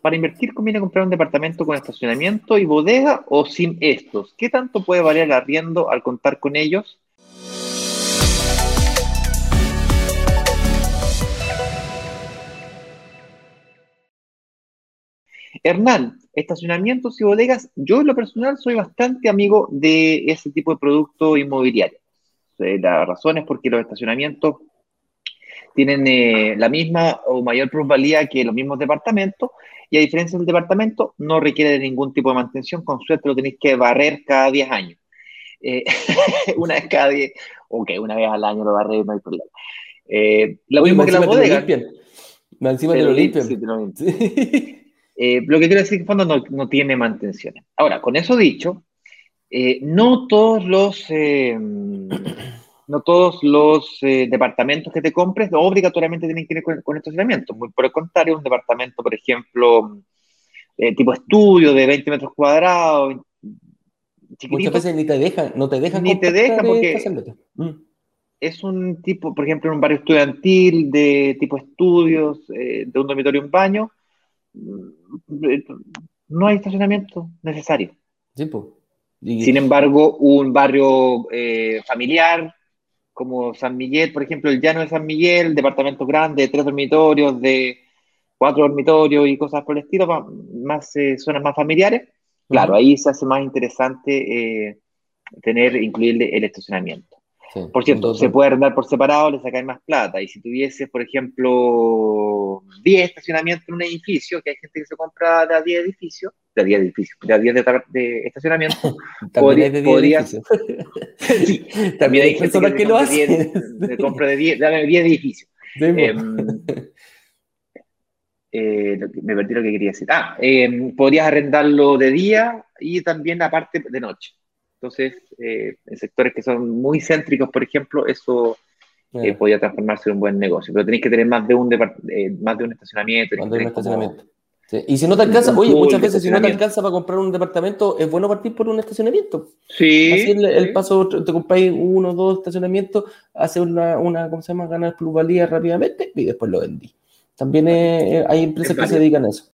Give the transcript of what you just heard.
para invertir conviene comprar un departamento con estacionamiento y bodega o sin estos. ¿Qué tanto puede variar el arriendo al contar con ellos? Hernán, estacionamientos y bodegas, yo en lo personal soy bastante amigo de ese tipo de producto inmobiliario. Eh, la razón es porque los estacionamientos tienen eh, la misma o mayor plusvalía que los mismos departamentos y a diferencia del departamento no requiere de ningún tipo de mantención, con suerte lo tenéis que barrer cada 10 años. Eh, una vez cada 10, ok, una vez al año lo barré, no hay problema. lo mismo que la bodega. Encima te lo limpian. Eh, lo que quiero decir es que el fondo no, tiene mantenciones. Ahora, con eso dicho, eh, no todos los, eh, no todos los departamentos que te compres obligatoriamente tienen que ir con, estacionamiento. Muy por el contrario, un departamento, por ejemplo, tipo estudio de 20 metros cuadrados, Muchas veces ni te dejan, no te dejan. Ni te dejan porque mm. es un tipo, por ejemplo, en un barrio estudiantil de tipo estudios, de un dormitorio y un baño, no hay estacionamiento necesario. Sin embargo, un barrio eh, familiar como San Miguel, por ejemplo, el llano de San Miguel, departamento grande, de tres dormitorios, de cuatro dormitorios y cosas por el estilo, más, eh, zonas más familiares, claro, ahí se hace más interesante eh, tener, incluir el estacionamiento. por cierto, se puede arrendar por separado, le sacáis más plata. Y si tuviese, por ejemplo, 10 estacionamientos en un edificio, que hay gente que se compra de a 10 edificios, de a 10 edificios, de a 10 de, estacionamiento, también podría, sí, también hay gente que, lo hace. De compra de 10, dame 10 edificios. Em, eh, me perdí lo que quería decir. Ah, eh, podrías arrendarlo de día y también aparte de noche. Entonces, eh, en sectores que son muy céntricos, por ejemplo, eso eh, podría transformarse en un buen negocio. Pero tenéis que tener más de un, eh, más de un estacionamiento. Más de un estacionamiento. Y si no te alcanza, oye, muchas veces si no te alcanza para comprar un departamento, es bueno partir por un estacionamiento. Sí. Así el, paso, te compráis uno o dos estacionamientos, hace una, una, ¿cómo se llama? Ganar plusvalía rápidamente y después lo vendí. También hay empresas que se dedican a eso.